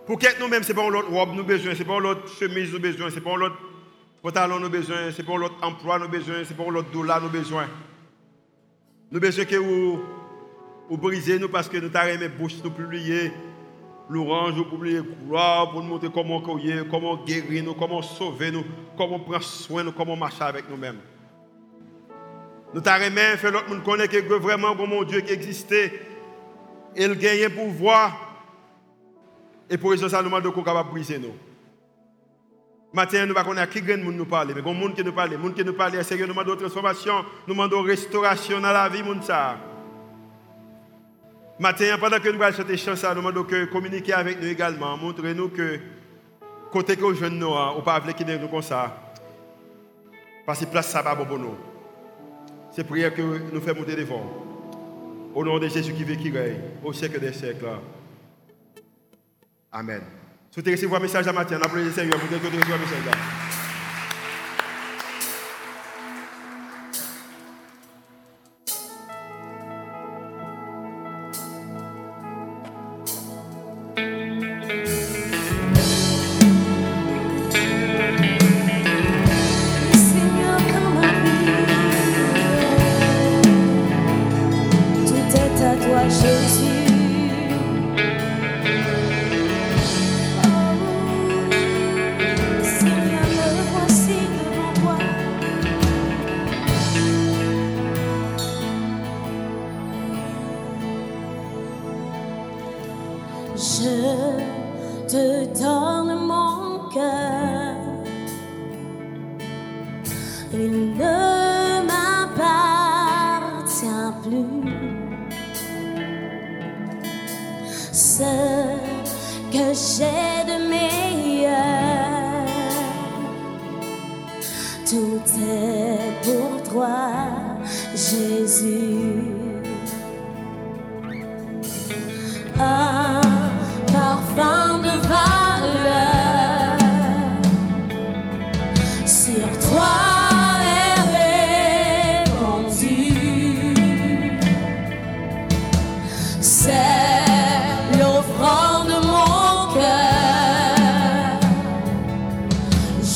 Pour qu'être nous-mêmes, ce n'est pas l'autre robe nous besoin, ce n'est pas l'autre chemise nous besoin, ce n'est pas l'autre pantalon nous besoin, ce n'est pas l'autre emploi nous besoin, ce n'est pas l'autre dollar nous besoin. Nous besoin que vous, vous brisez nous parce que nous t'avons aimé bouche nous publier l'orange, nous publier gloire pour nous montrer comment comment guérir nous, comment sauver nous, comment prendre soin nous, comment marcher avec nous-mêmes. Nous aimé faire l'autre monde connaître que vraiment mon Dieu qui existait il gagne pouvoir et pour ça, nous demandons qu'on capable briser nous. Maintenant, nous ne connaissons pas qui grand nous parler, mais il y a gens qui nous des gens qui nous parlent, sérieux, nous demandons transformation, nous demandons restauration dans la vie, moun ça. Maintenant, pendant que nous allons chanter chant ça, nous demandons que communiquer avec nous également, montrez-nous que côté que nous jeunes nous, on pas qui nous comme ça. Parce que place ça va pour nous. C'est prière que nous faisons monter devant. Au nom de Jésus qui vit, qui règne, au siècle des siècles. Amen. Si vous recevoir un message à matin, le Seigneur pour que vous un message.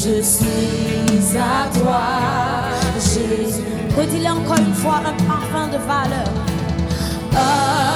Je suis à toi, Jésus. Redis-le encore une fois, un parfum de valeur. Oh.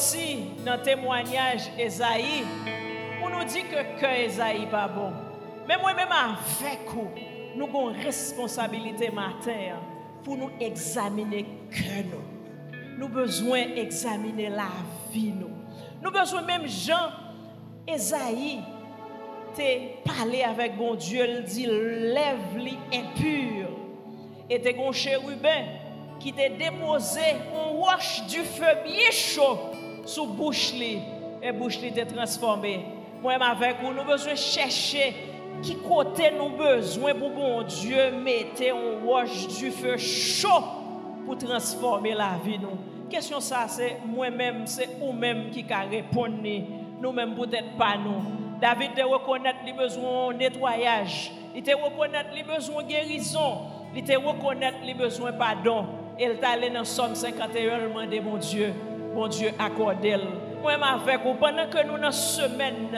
Aussi dans le témoignage Esaïe, pour nous dire que que Esaïe pas bon. Mais moi-même avec vous, nous avons une responsabilité matin pour nous examiner que nous. Nous avons besoin d'examiner la vie nous. Avons besoin même Jean, Esaïe, parlé avec bon Dieu, il dit lève-li impur. Et t'es un chérubin qui t'a déposé un roche du feu bien chaud sous bouche et bouche li t'est transformé. Moi avec vous nous besoin chercher qui côté nous besoin pour bon Dieu mettre un roche du feu chaud pour transformer la vie nous. Question ça c'est moi-même c'est ou même qui a répondre nous même peut-être pas nous. David te reconnaître les besoins nettoyage. Il te reconnaître les besoins guérison. Il te reconnaître les besoins pardon. Et il t'a allé dans Somme 51 demander, mon Dieu, mon Dieu, accorde-le. Moi, avec vous, pendant que nous, dans semaine,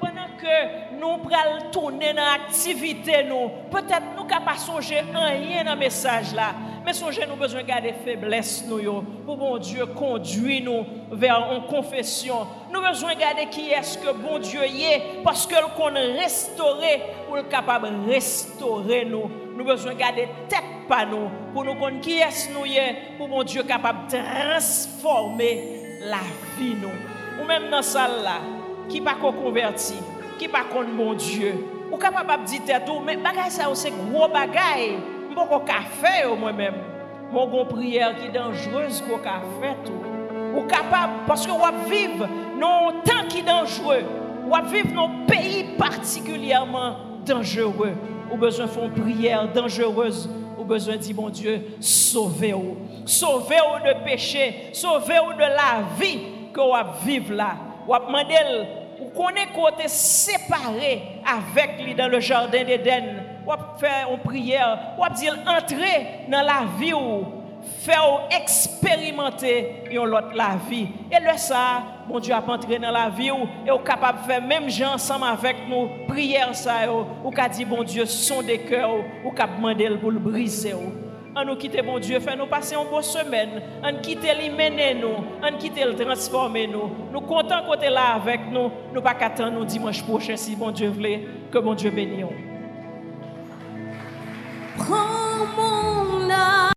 pendant que nous prenons tourner dans l'activité, peut-être nous ne pas songer rien dans le message là. Mais songez, nous besoin de garder faiblesse, nous, pour bon Dieu conduire nous vers une confession. Nous besoin de garder qui est-ce que bon Dieu est, parce que qu'on restaurer, pour le capable de restaurer nous. Nous besoin de garder tête pour nous connaître qui est-ce nous pour bon Dieu capable de transformer la vie nous. Ou même dans salle là, qui pas converti, qui pas contre bon Dieu. Ou capable de dire tout, mais bagay ça c'est gros bagay pas café moi-même. Mon prière qui est dangereuse pour café tout. Ou capable parce que on vivre un temps qui est dangereux. On vivre dans un pays particulièrement dangereux. Ou besoin de faire une prière dangereuse. Besoin de dire, mon Dieu, sauvez-vous. Sauvez-vous de péché. Sauvez-vous de la vie que vous vivre là. Ou demander, ou qu'on est côté séparé avec lui dans le jardin d'Éden ou faire une prière, ou dire entrer dans la vie ou faire expérimenter l'autre la vie. Et le ça, mon Dieu a entré dans la vie ou est capable de faire même gens ensemble avec nous, prière ça ou qu'a dit bon Dieu son des cœurs ou qu'a demandé pour le briser On nous quitter bon Dieu, fait nous passer une bonne semaine, on quitter lui mener nous, on quitter le transformer nous. Nous comptons côté là avec nous, nous pas qu'attendre nous dimanche prochain si bon Dieu voulait. Que bon Dieu bénisse. Prends